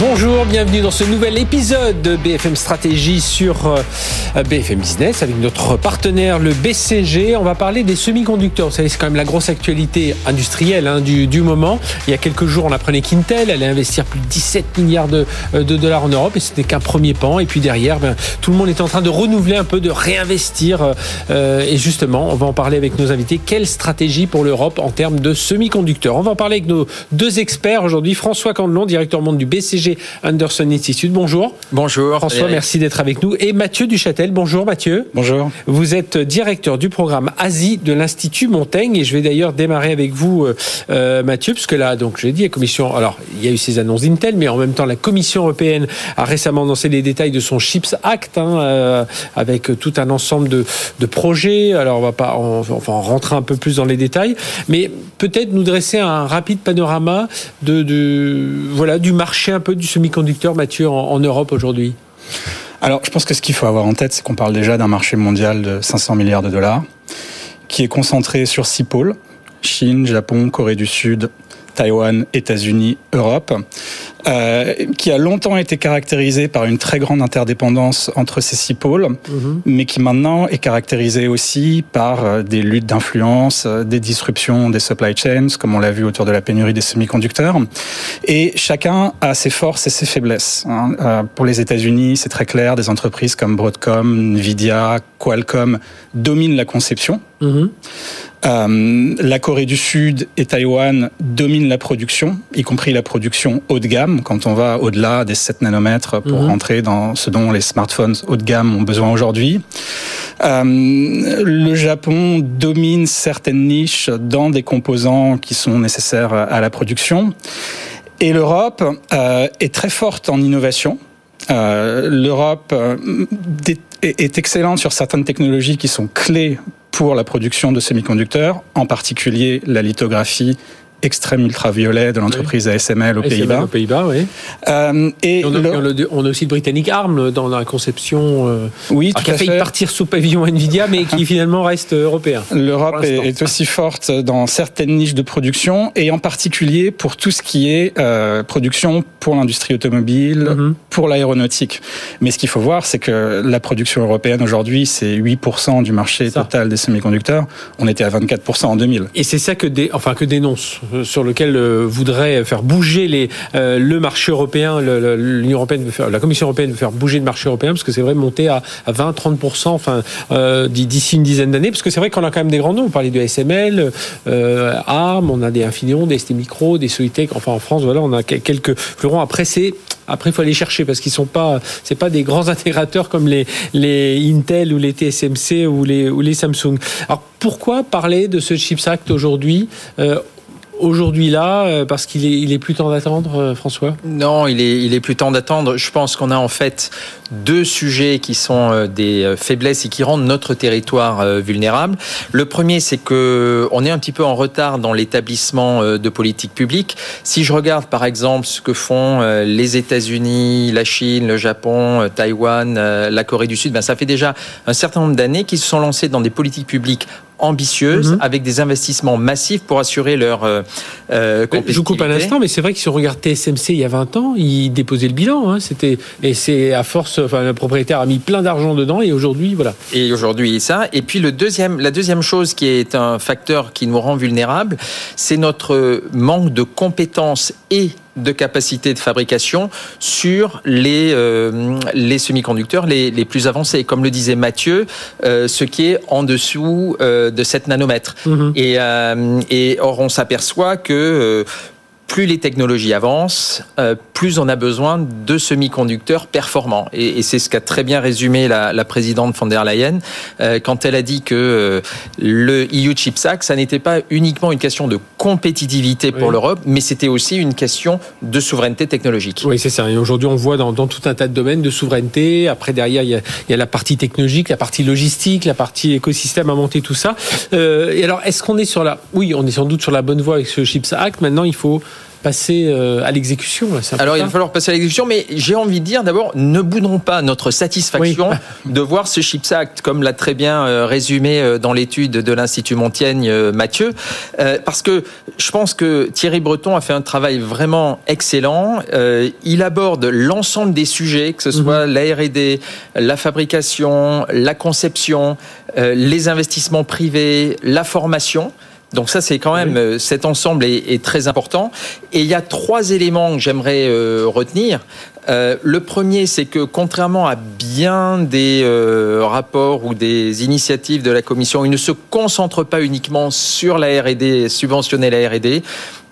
Bonjour, bienvenue dans ce nouvel épisode de BFM Stratégie sur euh, BFM Business avec notre partenaire le BCG. On va parler des semi-conducteurs. Vous savez, c'est quand même la grosse actualité industrielle hein, du, moment. Il y a quelques jours, on apprenait qu'Intel allait investir plus de 17 milliards de, euh, de dollars en Europe et n'est qu'un premier pan. Et puis derrière, ben, tout le monde est en train de renouveler un peu, de réinvestir. Euh, et justement, on va en parler avec nos invités. Quelle stratégie pour l'Europe en termes de semi-conducteurs? On va en parler avec nos deux experts aujourd'hui. François Candelon, directeur monde du BCG Anderson Institute. Bonjour. Bonjour. François, merci d'être avec nous. Et Mathieu Duchâtel. Bonjour Mathieu. Bonjour. Vous êtes directeur du programme Asie de l'Institut Montaigne. Et je vais d'ailleurs démarrer avec vous, euh, Mathieu, puisque là, donc, je l'ai dit, la Commission. Alors, il y a eu ces annonces d'Intel, mais en même temps, la Commission européenne a récemment annoncé les détails de son Chips Act, hein, euh, avec tout un ensemble de, de, projets. Alors, on va pas, on, enfin, on rentrer un peu plus dans les détails, mais peut-être nous dresser un rapide panorama de, de voilà, du marché un peu du semi-conducteur, Mathieu, en, en Europe aujourd'hui Alors, je pense que ce qu'il faut avoir en tête, c'est qu'on parle déjà d'un marché mondial de 500 milliards de dollars, qui est concentré sur six pôles Chine, Japon, Corée du Sud, Taïwan, États-Unis, Europe, euh, qui a longtemps été caractérisé par une très grande interdépendance entre ces six pôles, mmh. mais qui maintenant est caractérisé aussi par euh, des luttes d'influence, euh, des disruptions des supply chains, comme on l'a vu autour de la pénurie des semi-conducteurs. Et chacun a ses forces et ses faiblesses. Hein. Euh, pour les États-Unis, c'est très clair, des entreprises comme Broadcom, Nvidia, Qualcomm dominent la conception. Mmh. Euh, la Corée du Sud et Taïwan dominent la production, y compris la production haut de gamme, quand on va au-delà des 7 nanomètres pour mmh. rentrer dans ce dont les smartphones haut de gamme ont besoin aujourd'hui. Euh, le Japon domine certaines niches dans des composants qui sont nécessaires à la production. Et l'Europe euh, est très forte en innovation. Euh, L'Europe est excellente sur certaines technologies qui sont clés pour la production de semi-conducteurs, en particulier la lithographie extrême ultraviolet de l'entreprise oui. ASML aux Pays-Bas. Aux Pays-Bas, oui. Euh, et on a, le... on, a, aussi le britannique ARM dans la conception. Euh, oui, tout qui a failli fait. partir sous pavillon Nvidia, mais qui finalement reste européen. L'Europe est, est, aussi forte dans certaines niches de production et en particulier pour tout ce qui est euh, production pour l'industrie automobile, mm -hmm. pour l'aéronautique. Mais ce qu'il faut voir, c'est que la production européenne aujourd'hui, c'est 8% du marché ça. total des semi-conducteurs. On était à 24% en 2000. Et c'est ça que, dé... enfin, que dénonce sur lequel euh, voudrait faire bouger euh, le marché européen, européenne veut faire, la Commission européenne veut faire bouger le marché européen parce que c'est vrai monter à, à 20-30%, enfin euh, d'ici une dizaine d'années, parce que c'est vrai qu'on a quand même des grands noms. Vous parlez de SML, euh, ARM, on a des Infineon, des ST Micro, des Solitech. Enfin en France, voilà, on a quelques fleurons. Après c'est après, il faut aller chercher parce qu'ils sont pas, c'est pas des grands intégrateurs comme les, Intel ou les TSMC ou les, ou les Samsung. Alors, pourquoi parler de ce Chips Act aujourd'hui euh, aujourd'hui là parce qu'il est, plus temps d'attendre, François? Non, il est, plus temps d'attendre. Je pense qu'on a en fait deux sujets qui sont des faiblesses et qui rendent notre territoire vulnérable. Le premier, c'est que on est un petit peu en retard dans l'établissement de politiques publiques. Si je regarde par exemple ce que font les États-Unis, la Chine, le Japon, Taïwan, la Corée du Sud, ben ça fait déjà un certain nombre d'années qu'ils se sont lancés dans des politiques publiques ambitieuses mmh. avec des investissements massifs pour assurer leur euh, compétitivité. Je vous coupe un instant, mais c'est vrai que si on regarde TSMC il y a 20 ans, ils déposaient le bilan. Hein, c'était et c'est à force, enfin le propriétaire a mis plein d'argent dedans et aujourd'hui voilà. Et aujourd'hui ça. Et puis le deuxième, la deuxième chose qui est un facteur qui nous rend vulnérables, c'est notre manque de compétences et de capacité de fabrication sur les, euh, les semi-conducteurs les, les, plus avancés. Comme le disait Mathieu, euh, ce qui est en dessous euh, de 7 nanomètres. -hmm. et, et, or, on s'aperçoit que plus les technologies avancent, plus on a besoin de semi-conducteurs performants. Et, c'est ce qu'a très bien résumé la, présidente von der Leyen euh, quand elle a dit que euh, le EU Chips Act, ça n'était pas uniquement une question de compétitivité pour l'Europe, mais c'était aussi une question de souveraineté technologique. Oui, c'est ça. Et aujourd'hui, on voit dans, tout un tas de domaines de souveraineté. Après, derrière, il y, a, la partie technologique, la partie logistique, la partie écosystème à monter, tout ça. Euh, et alors, est-ce qu'on est sur la... Oui, on est sans doute sur la bonne voie avec ce Chips Act. Maintenant, il faut passer euh, à l'exécution. Alors il va falloir passer à l'exécution, mais j'ai envie de dire d'abord, ne boudons pas notre satisfaction de voir ce Chips Act, comme l'a très bien euh, résumé euh, dans l'étude de l'Institut Montaigne Mathieu, parce que je pense que Thierry Breton a fait un travail vraiment excellent. Il aborde l'ensemble des sujets, que ce soit mhm. la R&D, la fabrication, la conception, les investissements privés, la formation. Donc ça, c'est quand même euh, cet ensemble est, très important. Et il y a trois éléments que j'aimerais euh, retenir. Euh, le premier, c'est que contrairement à bien des rapports ou des initiatives de la Commission, il ne se concentre pas uniquement sur la R&D, subventionner la R&D.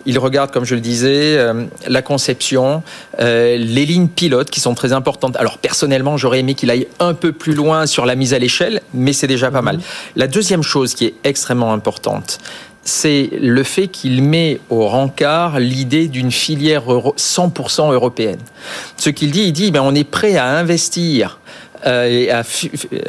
Il regarde, comme je le disais, la conception, les lignes pilotes qui sont très importantes. Alors personnellement, j'aurais aimé qu'il aille un peu plus loin sur la mise à l'échelle, mais c'est déjà pas mhm. mal. La deuxième chose qui est extrêmement importante, c'est le fait qu'il met au rencard l'idée d'une filière 100% européenne. Ce qu'il dit, il dit, ben, on est prêt à investir euh, et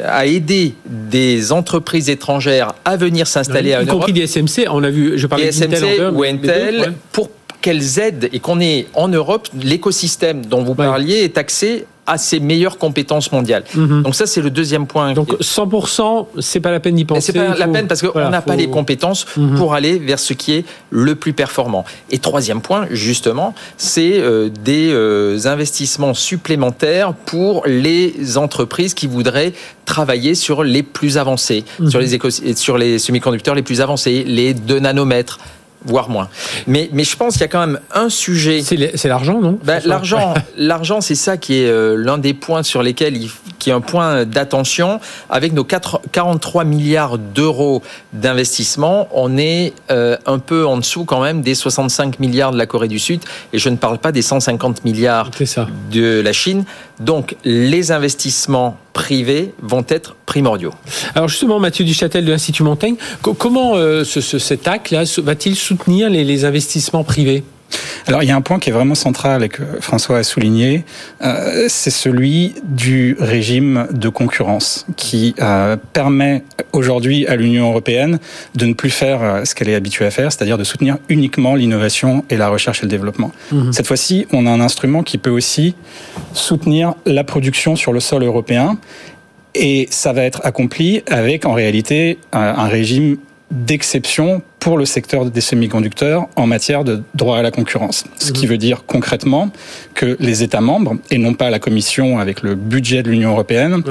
à, aider des entreprises étrangères à venir s'installer en Europe. Y compris des SMC, on a vu, je parlais SMC ou Intel, pour qu'elles aident et qu'on ait en Europe l'écosystème dont vous parliez est axé à ses meilleures compétences mondiales. Mhm. Donc ça, c'est le deuxième point. Donc 100%, c'est pas la peine d'y penser. C'est pas la peine parce qu'on n'a pas les compétences mhm. pour aller vers ce qui est le plus performant. Et troisième point, justement, c'est euh, des euh, investissements supplémentaires pour les entreprises qui voudraient travailler sur les plus avancés, mhm. sur les sur les semi-conducteurs les plus avancés, les 2 nanomètres, voire moins. Mais, mais je pense qu'il y a quand même un sujet. C'est l'argent, non? Ben, L'argent, l'argent, c'est ça qui est euh, l'un des points sur lesquels il, qui est un point d'attention. Avec nos 4, 43 milliards d'euros d'investissement, on est euh, un peu en dessous quand même des 65 milliards de la Corée du Sud. Et je ne parle pas des 150 milliards de la Chine. Donc les investissements privés vont être primordiaux. Alors justement, Mathieu Duchâtel de l'Institut Montaigne, comment euh, ce, cet acte-là va-t-il soutenir les investissements privés? Alors il y a un point qui est vraiment central et que François a souligné, euh, c'est celui du régime de concurrence qui euh, permet aujourd'hui à l'Union européenne de ne plus faire euh, ce qu'elle est habituée à faire, c'est-à-dire de soutenir uniquement l'innovation et la recherche et le développement. Mhm. Cette fois-ci, on a un instrument qui peut aussi soutenir la production sur le sol européen et ça va être accompli avec en réalité un régime d'exception pour le secteur des semi-conducteurs en matière de droit à la concurrence. Ce qui mhm. veut dire concrètement que les États membres, et non pas la Commission avec le budget de l'Union européenne,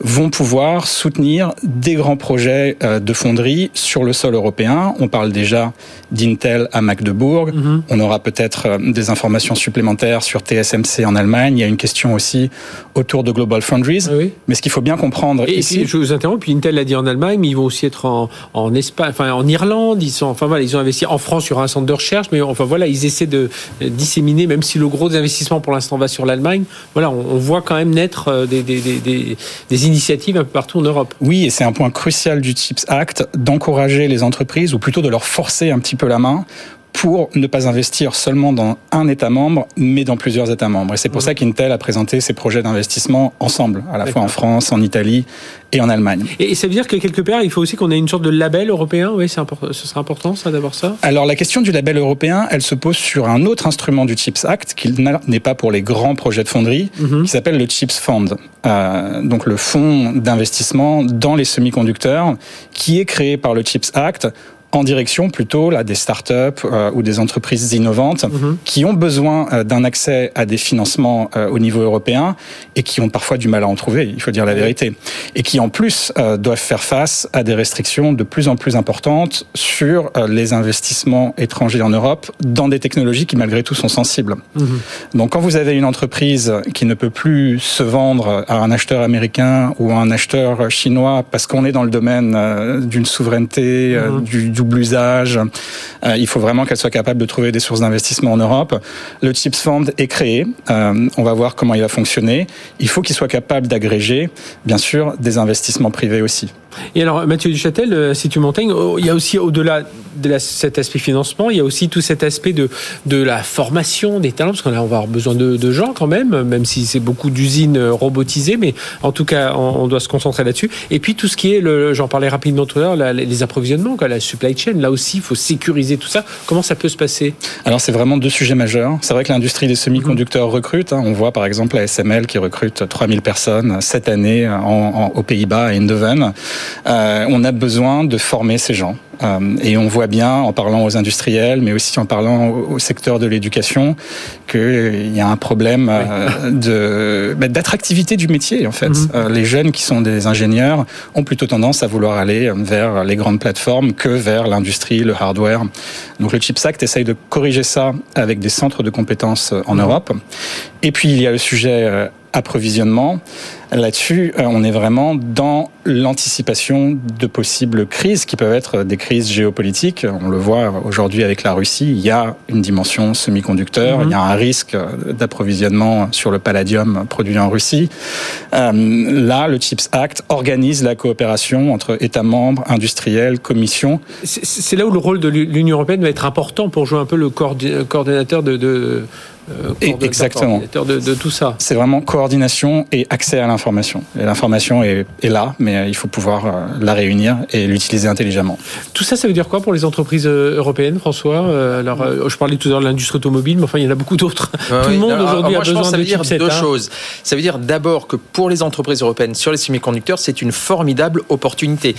vont pouvoir soutenir des grands projets euh, de fonderie sur le sol européen. On parle déjà d'Intel à Magdebourg. Mhm. On aura peut-être euh, des informations supplémentaires sur TSMC en Allemagne. Il y a une question aussi autour de Global Foundries. Mais ce qu'il faut bien comprendre et ici... je vous interromps, puis Intel l'a dit en Allemagne, mais ils vont aussi être en, en Espagne, enfin en Irlande, ils enfin voilà, ils ont investi en France sur un centre de recherche, mais enfin voilà, ils essaient de disséminer, même si le gros des investissements pour l'instant va sur l'Allemagne. Voilà, on, voit quand même naître euh, des, des, initiatives un peu partout en Europe. Oui, et c'est un point crucial du CHIPS Act d'encourager les entreprises, ou plutôt de leur forcer un petit peu la main pour ne pas investir seulement dans un État membre, mais dans plusieurs États membres. Et c'est pour mmh. ça qu'Intel a présenté ses projets d'investissement ensemble, à la fois en France, en Italie et en Allemagne. Et ça veut dire que quelque part, il faut aussi qu'on ait une sorte de label européen? Oui, c'est important. Ce serait important, ça, d'avoir ça. Alors la question du label européen, elle se pose sur un autre instrument du Chips Act qui n'est pas pour les grands projets de fonderie, mmh. qui s'appelle le Chips Fund. Euh, donc le fonds d'investissement dans les semi-conducteurs, qui est créé par le Chips Act en direction plutôt là des startups euh, ou des entreprises innovantes mhm. qui ont besoin euh, d'un accès à des financements euh, au niveau européen et qui ont parfois du mal à en trouver, il faut dire la vérité, et qui en plus doivent faire face à des restrictions de plus en plus importantes sur les investissements étrangers en Europe dans des technologies qui malgré tout sont sensibles. Mhm. Donc quand vous avez une entreprise qui ne peut plus se vendre à un acheteur américain ou à un acheteur chinois parce qu'on est dans le domaine d'une souveraineté, mhm. du, du double usage. Euh, il faut vraiment qu'elle soit capable de trouver des sources d'investissement en Europe. Le Chips Fund est créé. Euh, on va voir comment il va fonctionner. Il faut qu'il soit capable d'agréger, bien sûr, des investissements privés aussi. Et alors, Mathieu Duchâtel, euh, si tu Montaigne, oh, il y a aussi au-delà de la, cet aspect financement, il y a aussi tout cet aspect de, de la formation des talents, parce qu'on va avoir besoin de, de, gens quand même, même si c'est beaucoup d'usines robotisées, mais en tout cas, on, on doit se concentrer là-dessus. Et puis tout ce qui est, le, j'en parlais rapidement tout à l'heure, les approvisionnements, quoi, la supply chain, là aussi, il faut sécuriser tout ça. Comment ça peut se passer? Alors, c'est vraiment deux sujets majeurs. C'est vrai que l'industrie des semi-conducteurs mmh. recrute. Hein. On voit par exemple la SML qui recrute 3000 personnes cette année en, en, aux Pays-Bas, à Eindhoven. Euh, on a besoin de former ces gens. Euh, et on voit bien, en parlant aux industriels, mais aussi en parlant au, secteur de l'éducation, qu'il y a un problème euh, de bah, d'attractivité du métier. En fait, mhm. euh, les jeunes qui sont des ingénieurs ont plutôt tendance à vouloir aller vers les grandes plateformes que vers l'industrie, le hardware. Donc le Chips Act essaye de corriger ça avec des centres de compétences en mhm. Europe. Et puis il y a le sujet approvisionnement. Là-dessus, euh, on est vraiment dans l'anticipation de possibles crises qui peuvent être des crises géopolitiques. On le voit aujourd'hui avec la Russie, il y a une dimension semi-conducteur, mhm. il y a un risque d'approvisionnement sur le palladium produit en Russie. Euh, là, le CHIPS Act organise la coopération entre États membres, industriels, commissions. C'est là où le rôle de l'Union européenne va être important pour jouer un peu le coordinateur de, de exactement de, de, tout ça. C'est vraiment coordination et accès à l'information. Et l'information est, est, là, mais euh, il faut pouvoir euh, la réunir et l'utiliser intelligemment. Tout ça, ça veut dire quoi pour les entreprises européennes, François? Alors, je parlais tout à l'heure de l'industrie automobile, mais enfin, il y en a beaucoup d'autres. tout le monde aujourd'hui a besoin ça veut dire deux hein. choses. Ça veut dire d'abord que pour les entreprises européennes sur les semi-conducteurs, c'est une formidable opportunité.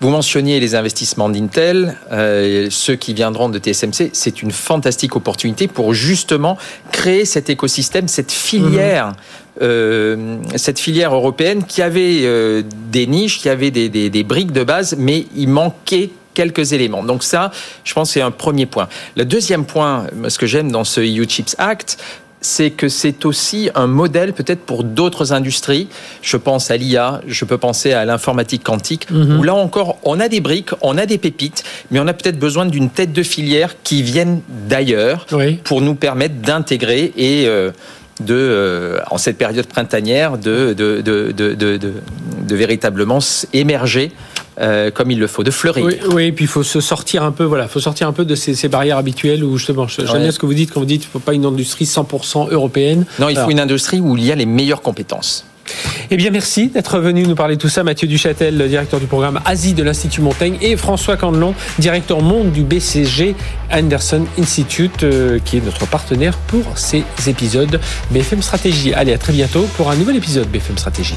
Vous mentionniez les investissements d'Intel, euh, ceux qui viendront de TSMC. C'est une fantastique opportunité pour justement créer cet écosystème, cette filière. Mhm. Euh, cette filière européenne qui avait euh, des niches, qui avait des, des, des briques de base, mais il manquait quelques éléments. Donc ça, je pense, c'est un premier point. Le deuxième point, ce que j'aime dans ce EU Chips Act, c'est que c'est aussi un modèle peut-être pour d'autres industries. Je pense à l'IA, je peux penser à l'informatique quantique, mhm. où là encore, on a des briques, on a des pépites, mais on a peut-être besoin d'une tête de filière qui vienne d'ailleurs pour nous permettre d'intégrer et euh, de, euh, en cette période printanière, de, de, de, de véritablement émerger euh, comme il le faut, de fleurir. Oui, et puis il faut se sortir un peu, voilà, faut sortir un peu de ces, ces barrières habituelles où justement, j'aime ouais. bien ce que vous dites quand vous dites qu'il ne faut pas une industrie 100% européenne. Non, il faut une industrie où il y a les meilleures compétences. Eh bien, merci d'être venu nous parler de tout ça. Mathieu Duchâtel, directeur du programme Asie de l'Institut Montaigne, et François Candelon, directeur monde du BCG Anderson Institute, euh, qui est notre partenaire pour ces épisodes BFM Stratégie. Allez, à très bientôt pour un nouvel épisode BFM Stratégie.